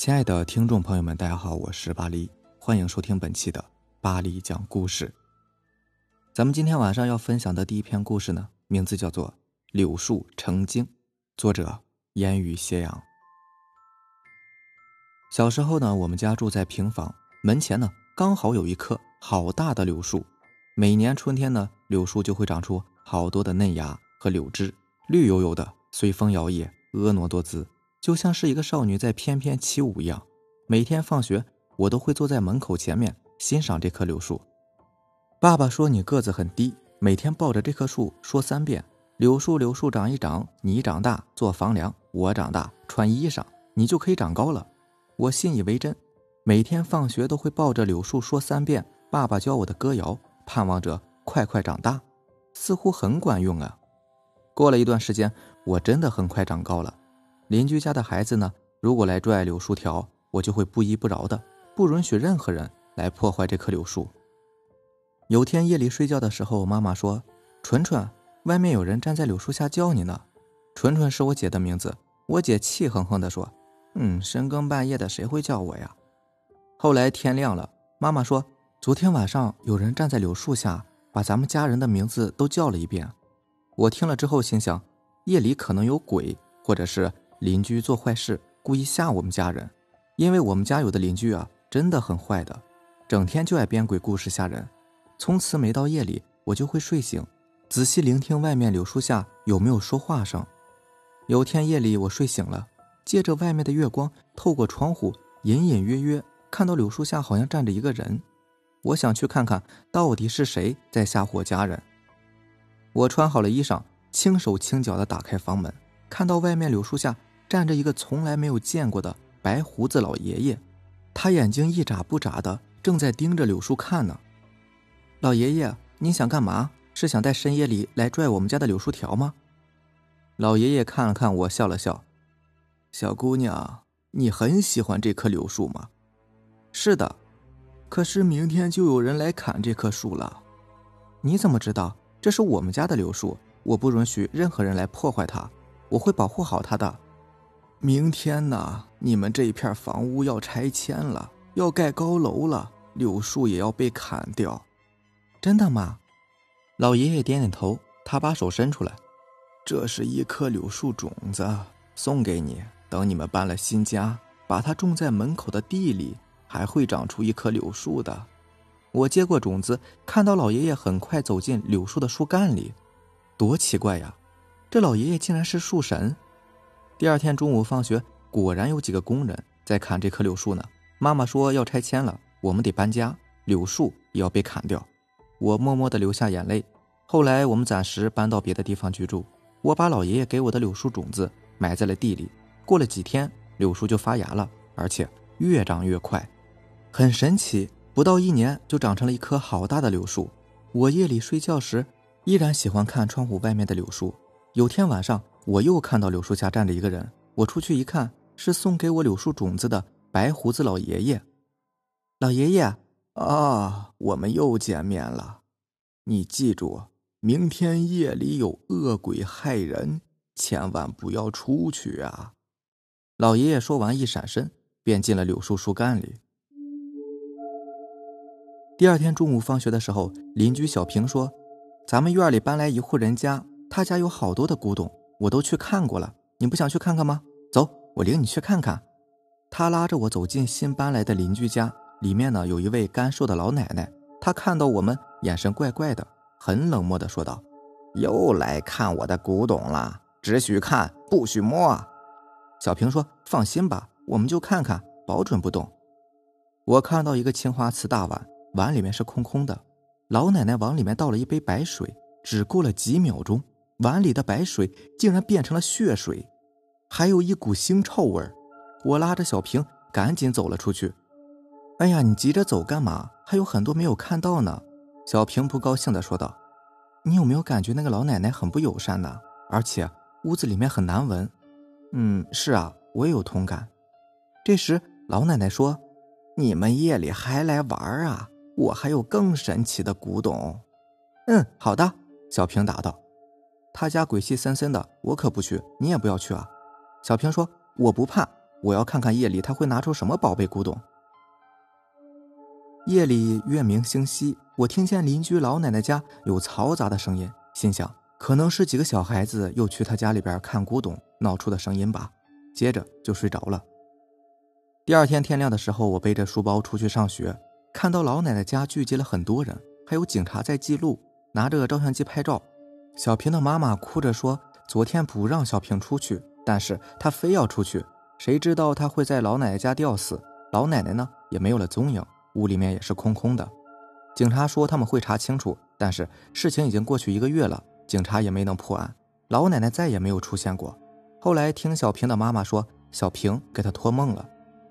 亲爱的听众朋友们，大家好，我是巴黎，欢迎收听本期的巴黎讲故事。咱们今天晚上要分享的第一篇故事呢，名字叫做《柳树成精》，作者烟雨斜阳。小时候呢，我们家住在平房，门前呢刚好有一棵好大的柳树，每年春天呢，柳树就会长出好多的嫩芽和柳枝，绿油油的，随风摇曳，婀娜多姿。就像是一个少女在翩翩起舞一样。每天放学，我都会坐在门口前面欣赏这棵柳树。爸爸说：“你个子很低，每天抱着这棵树说三遍：‘柳树，柳树长一长，你长大做房梁，我长大穿衣裳，你就可以长高了。’”我信以为真，每天放学都会抱着柳树说三遍爸爸教我的歌谣，盼望着快快长大，似乎很管用啊。过了一段时间，我真的很快长高了。邻居家的孩子呢，如果来拽柳树条，我就会不依不饶的，不允许任何人来破坏这棵柳树。有天夜里睡觉的时候，妈妈说：“纯纯，外面有人站在柳树下叫你呢。”纯纯是我姐的名字。我姐气哼哼地说：“嗯，深更半夜的谁会叫我呀？”后来天亮了，妈妈说：“昨天晚上有人站在柳树下，把咱们家人的名字都叫了一遍。”我听了之后心想：夜里可能有鬼，或者是……邻居做坏事，故意吓我们家人，因为我们家有的邻居啊，真的很坏的，整天就爱编鬼故事吓人。从此每到夜里，我就会睡醒，仔细聆听外面柳树下有没有说话声。有天夜里我睡醒了，借着外面的月光，透过窗户隐隐约约看到柳树下好像站着一个人。我想去看看到底是谁在吓唬我家人。我穿好了衣裳，轻手轻脚地打开房门，看到外面柳树下。站着一个从来没有见过的白胡子老爷爷，他眼睛一眨不眨的，正在盯着柳树看呢。老爷爷，你想干嘛？是想在深夜里来拽我们家的柳树条吗？老爷爷看了看我，笑了笑：“小姑娘，你很喜欢这棵柳树吗？”“是的。”“可是明天就有人来砍这棵树了。”“你怎么知道？这是我们家的柳树，我不允许任何人来破坏它，我会保护好它的。”明天呢，你们这一片房屋要拆迁了，要盖高楼了，柳树也要被砍掉，真的吗？老爷爷点点头，他把手伸出来，这是一颗柳树种子，送给你。等你们搬了新家，把它种在门口的地里，还会长出一棵柳树的。我接过种子，看到老爷爷很快走进柳树的树干里，多奇怪呀！这老爷爷竟然是树神。第二天中午放学，果然有几个工人在砍这棵柳树呢。妈妈说要拆迁了，我们得搬家，柳树也要被砍掉。我默默地流下眼泪。后来我们暂时搬到别的地方居住。我把老爷爷给我的柳树种子埋在了地里。过了几天，柳树就发芽了，而且越长越快，很神奇。不到一年就长成了一棵好大的柳树。我夜里睡觉时，依然喜欢看窗户外面的柳树。有天晚上。我又看到柳树下站着一个人，我出去一看，是送给我柳树种子的白胡子老爷爷。老爷爷，啊，我们又见面了。你记住，明天夜里有恶鬼害人，千万不要出去啊！老爷爷说完，一闪身便进了柳树树干里。第二天中午放学的时候，邻居小平说：“咱们院里搬来一户人家，他家有好多的古董。”我都去看过了，你不想去看看吗？走，我领你去看看。他拉着我走进新搬来的邻居家，里面呢有一位干瘦的老奶奶。她看到我们，眼神怪怪的，很冷漠的说道：“又来看我的古董了，只许看，不许摸。”小平说：“放心吧，我们就看看，保准不动。”我看到一个青花瓷大碗，碗里面是空空的。老奶奶往里面倒了一杯白水，只过了几秒钟。碗里的白水竟然变成了血水，还有一股腥臭味我拉着小平赶紧走了出去。哎呀，你急着走干嘛？还有很多没有看到呢。小平不高兴地说道：“你有没有感觉那个老奶奶很不友善呢？而且屋子里面很难闻。”嗯，是啊，我也有同感。这时老奶奶说：“你们夜里还来玩啊？我还有更神奇的古董。”嗯，好的。小平答道。他家鬼气森森的，我可不去，你也不要去啊。小平说：“我不怕，我要看看夜里他会拿出什么宝贝古董。夜里月明星稀，我听见邻居老奶奶家有嘈杂的声音，心想可能是几个小孩子又去他家里边看古董闹出的声音吧。接着就睡着了。第二天天亮的时候，我背着书包出去上学，看到老奶奶家聚集了很多人，还有警察在记录，拿着照相机拍照。小平的妈妈哭着说：“昨天不让小平出去，但是他非要出去，谁知道他会在老奶奶家吊死？老奶奶呢，也没有了踪影。”屋里面也是空空的，警察说他们会查清楚，但是事情已经过去一个月了，警察也没能破案，老奶奶再也没有出现过。后来听小平的妈妈说，小平给她托梦了，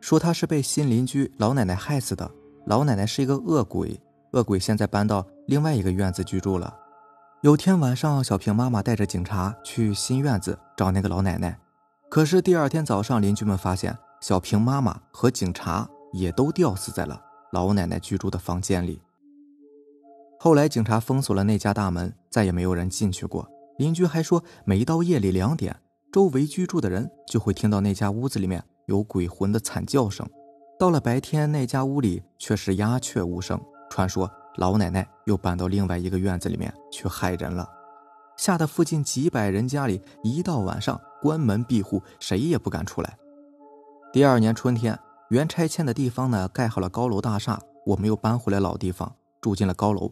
说她是被新邻居老奶奶害死的，老奶奶是一个恶鬼，恶鬼现在搬到另外一个院子居住了。有天晚上，小平妈妈带着警察去新院子找那个老奶奶，可是第二天早上，邻居们发现小平妈妈和警察也都吊死在了。老奶奶居住的房间里。后来警察封锁了那家大门，再也没有人进去过。邻居还说，每到夜里两点，周围居住的人就会听到那家屋子里面有鬼魂的惨叫声；到了白天，那家屋里却是鸦雀无声。传说老奶奶又搬到另外一个院子里面去害人了，吓得附近几百人家里一到晚上关门闭户，谁也不敢出来。第二年春天。原拆迁的地方呢，盖好了高楼大厦，我们又搬回来老地方，住进了高楼。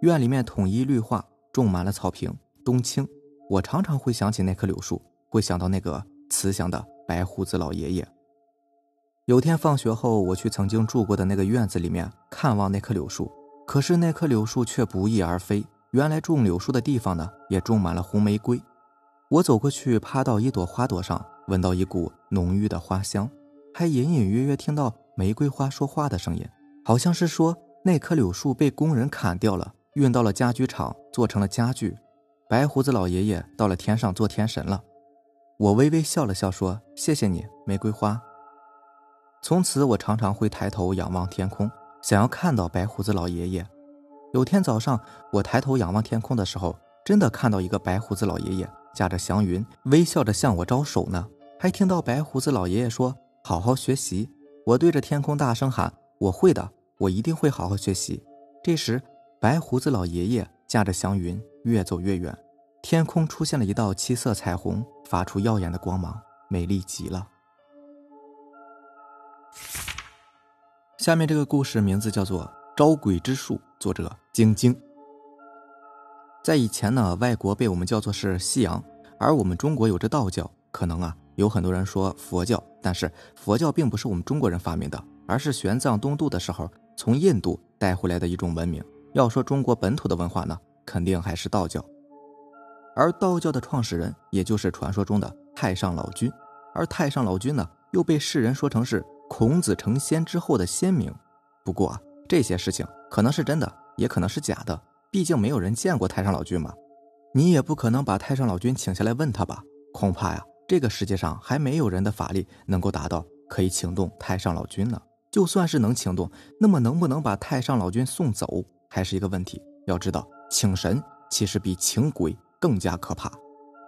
院里面统一绿化，种满了草坪、冬青。我常常会想起那棵柳树，会想到那个慈祥的白胡子老爷爷。有天放学后，我去曾经住过的那个院子里面看望那棵柳树，可是那棵柳树却不翼而飞。原来种柳树的地方呢，也种满了红玫瑰。我走过去，趴到一朵花朵上，闻到一股浓郁的花香。还隐隐约约听到玫瑰花说话的声音，好像是说那棵柳树被工人砍掉了，运到了家具厂做成了家具。白胡子老爷爷到了天上做天神了。我微微笑了笑，说：“谢谢你，玫瑰花。”从此，我常常会抬头仰望天空，想要看到白胡子老爷爷。有天早上，我抬头仰望天空的时候，真的看到一个白胡子老爷爷驾着祥云，微笑着向我招手呢。还听到白胡子老爷爷说。好好学习！我对着天空大声喊：“我会的，我一定会好好学习。”这时，白胡子老爷爷驾着祥云越走越远，天空出现了一道七色彩虹，发出耀眼的光芒，美丽极了。下面这个故事名字叫做《招鬼之术》，作者晶晶。在以前呢，外国被我们叫做是西洋，而我们中国有着道教，可能啊。有很多人说佛教，但是佛教并不是我们中国人发明的，而是玄奘东渡的时候从印度带回来的一种文明。要说中国本土的文化呢，肯定还是道教。而道教的创始人，也就是传说中的太上老君。而太上老君呢，又被世人说成是孔子成仙之后的先明。不过啊，这些事情可能是真的，也可能是假的，毕竟没有人见过太上老君嘛。你也不可能把太上老君请下来问他吧？恐怕呀。这个世界上还没有人的法力能够达到可以请动太上老君呢。就算是能请动，那么能不能把太上老君送走，还是一个问题。要知道，请神其实比请鬼更加可怕。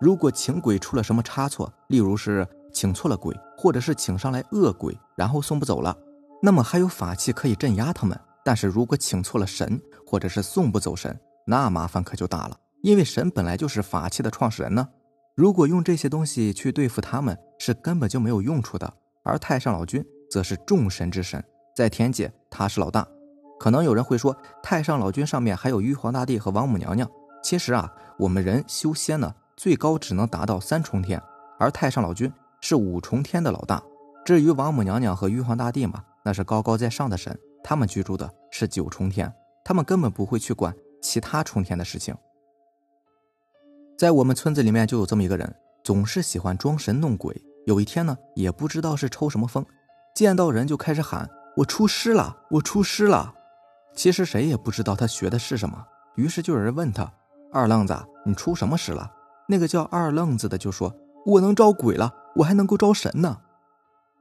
如果请鬼出了什么差错，例如是请错了鬼，或者是请上来恶鬼，然后送不走了，那么还有法器可以镇压他们。但是如果请错了神，或者是送不走神，那麻烦可就大了，因为神本来就是法器的创始人呢。如果用这些东西去对付他们，是根本就没有用处的。而太上老君则是众神之神，在天界他是老大。可能有人会说，太上老君上面还有玉皇大帝和王母娘娘。其实啊，我们人修仙呢，最高只能达到三重天，而太上老君是五重天的老大。至于王母娘娘和玉皇大帝嘛，那是高高在上的神，他们居住的是九重天，他们根本不会去管其他重天的事情。在我们村子里面就有这么一个人，总是喜欢装神弄鬼。有一天呢，也不知道是抽什么风，见到人就开始喊：“我出师了，我出师了。”其实谁也不知道他学的是什么。于是就有人问他：“二愣子，你出什么师了？”那个叫二愣子的就说：“我能招鬼了，我还能够招神呢。”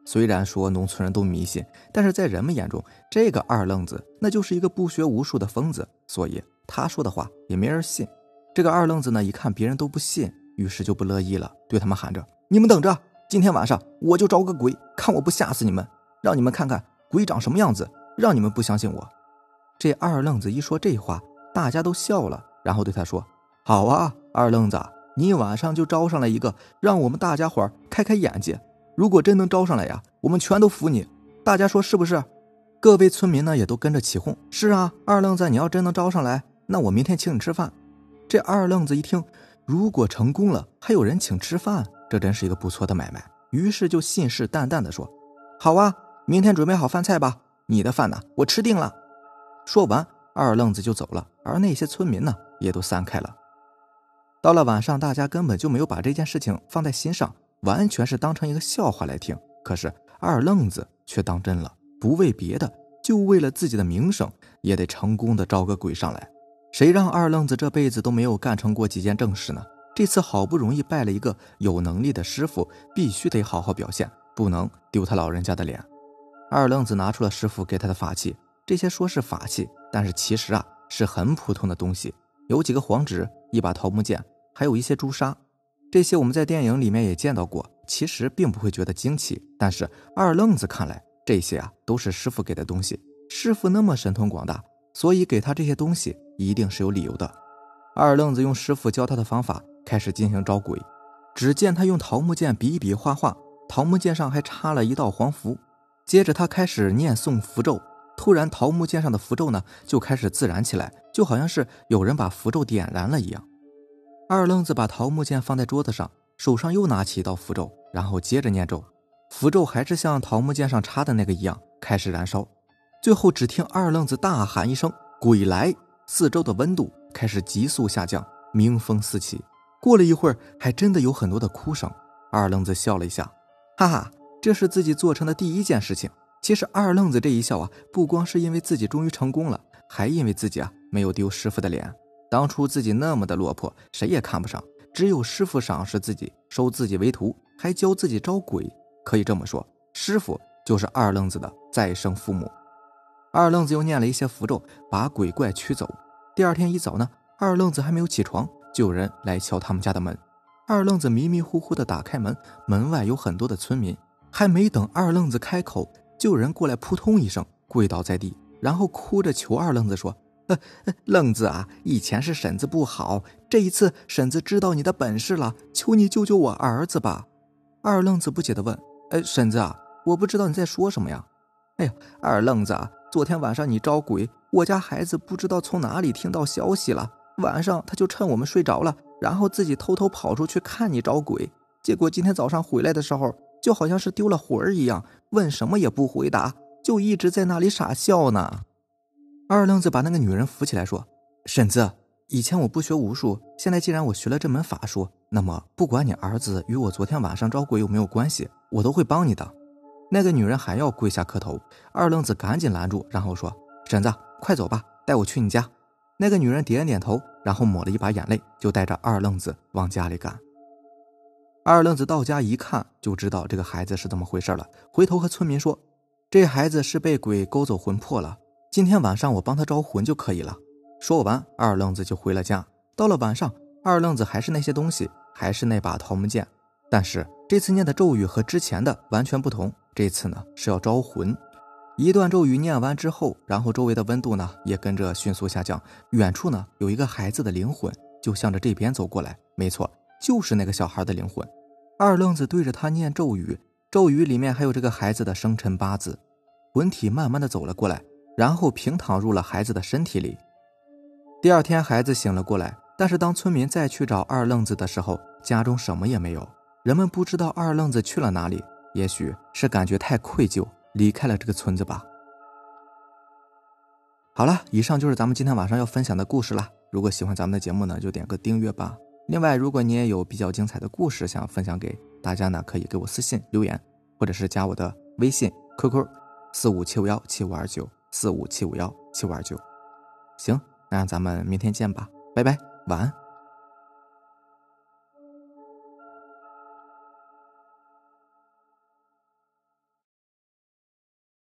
虽然说农村人都迷信，但是在人们眼中，这个二愣子那就是一个不学无术的疯子，所以他说的话也没人信。这个二愣子呢，一看别人都不信，于是就不乐意了，对他们喊着：“你们等着，今天晚上我就招个鬼，看我不吓死你们，让你们看看鬼长什么样子，让你们不相信我。”这二愣子一说这话，大家都笑了，然后对他说：“好啊，二愣子，你晚上就招上来一个，让我们大家伙开开眼界。如果真能招上来呀，我们全都服你。大家说是不是？”各位村民呢也都跟着起哄：“是啊，二愣子，你要真能招上来，那我明天请你吃饭。”这二愣子一听，如果成功了，还有人请吃饭，这真是一个不错的买卖。于是就信誓旦旦地说：“好啊，明天准备好饭菜吧，你的饭呢，我吃定了。”说完，二愣子就走了，而那些村民呢，也都散开了。到了晚上，大家根本就没有把这件事情放在心上，完全是当成一个笑话来听。可是二愣子却当真了。不为别的，就为了自己的名声，也得成功的招个鬼上来。谁让二愣子这辈子都没有干成过几件正事呢？这次好不容易拜了一个有能力的师傅，必须得好好表现，不能丢他老人家的脸。二愣子拿出了师傅给他的法器，这些说是法器，但是其实啊是很普通的东西，有几个黄纸，一把桃木剑，还有一些朱砂。这些我们在电影里面也见到过，其实并不会觉得惊奇，但是二愣子看来。这些啊都是师傅给的东西，师傅那么神通广大，所以给他这些东西一定是有理由的。二愣子用师傅教他的方法开始进行招鬼，只见他用桃木剑比一比画画，桃木剑上还插了一道黄符。接着他开始念诵符咒，突然桃木剑上的符咒呢就开始自燃起来，就好像是有人把符咒点燃了一样。二愣子把桃木剑放在桌子上，手上又拿起一道符咒，然后接着念咒。符咒还是像桃木剑上插的那个一样开始燃烧，最后只听二愣子大喊一声“鬼来”，四周的温度开始急速下降，鸣风四起。过了一会儿，还真的有很多的哭声。二愣子笑了一下，哈哈，这是自己做成的第一件事情。其实二愣子这一笑啊，不光是因为自己终于成功了，还因为自己啊没有丢师傅的脸。当初自己那么的落魄，谁也看不上，只有师傅赏识自己，收自己为徒，还教自己招鬼。可以这么说，师傅就是二愣子的再生父母。二愣子又念了一些符咒，把鬼怪驱走。第二天一早呢，二愣子还没有起床，就有人来敲他们家的门。二愣子迷迷糊糊的打开门，门外有很多的村民。还没等二愣子开口，就有人过来扑通一声跪倒在地，然后哭着求二愣子说：“ 愣子啊，以前是婶子不好，这一次婶子知道你的本事了，求你救救我儿子吧。”二愣子不解的问。哎，婶子啊，我不知道你在说什么呀。哎呀，二愣子啊，昨天晚上你招鬼，我家孩子不知道从哪里听到消息了，晚上他就趁我们睡着了，然后自己偷偷跑出去看你招鬼，结果今天早上回来的时候，就好像是丢了魂儿一样，问什么也不回答，就一直在那里傻笑呢。二愣子把那个女人扶起来说：“婶子。”以前我不学武术，现在既然我学了这门法术，那么不管你儿子与我昨天晚上招鬼有没有关系，我都会帮你的。那个女人还要跪下磕头，二愣子赶紧拦住，然后说：“婶子，快走吧，带我去你家。”那个女人点点头，然后抹了一把眼泪，就带着二愣子往家里赶。二愣子到家一看，就知道这个孩子是怎么回事了，回头和村民说：“这孩子是被鬼勾走魂魄了，今天晚上我帮他招魂就可以了。”说完，二愣子就回了家。到了晚上，二愣子还是那些东西，还是那把桃木剑，但是这次念的咒语和之前的完全不同。这次呢是要招魂。一段咒语念完之后，然后周围的温度呢也跟着迅速下降。远处呢有一个孩子的灵魂，就向着这边走过来。没错，就是那个小孩的灵魂。二愣子对着他念咒语，咒语里面还有这个孩子的生辰八字。魂体慢慢的走了过来，然后平躺入了孩子的身体里。第二天，孩子醒了过来，但是当村民再去找二愣子的时候，家中什么也没有。人们不知道二愣子去了哪里，也许是感觉太愧疚，离开了这个村子吧。好了，以上就是咱们今天晚上要分享的故事了。如果喜欢咱们的节目呢，就点个订阅吧。另外，如果你也有比较精彩的故事想分享给大家呢，可以给我私信留言，或者是加我的微信 QQ 四五七五幺七五二九四五七五幺七五二九。行。那咱们明天见吧，拜拜，晚安。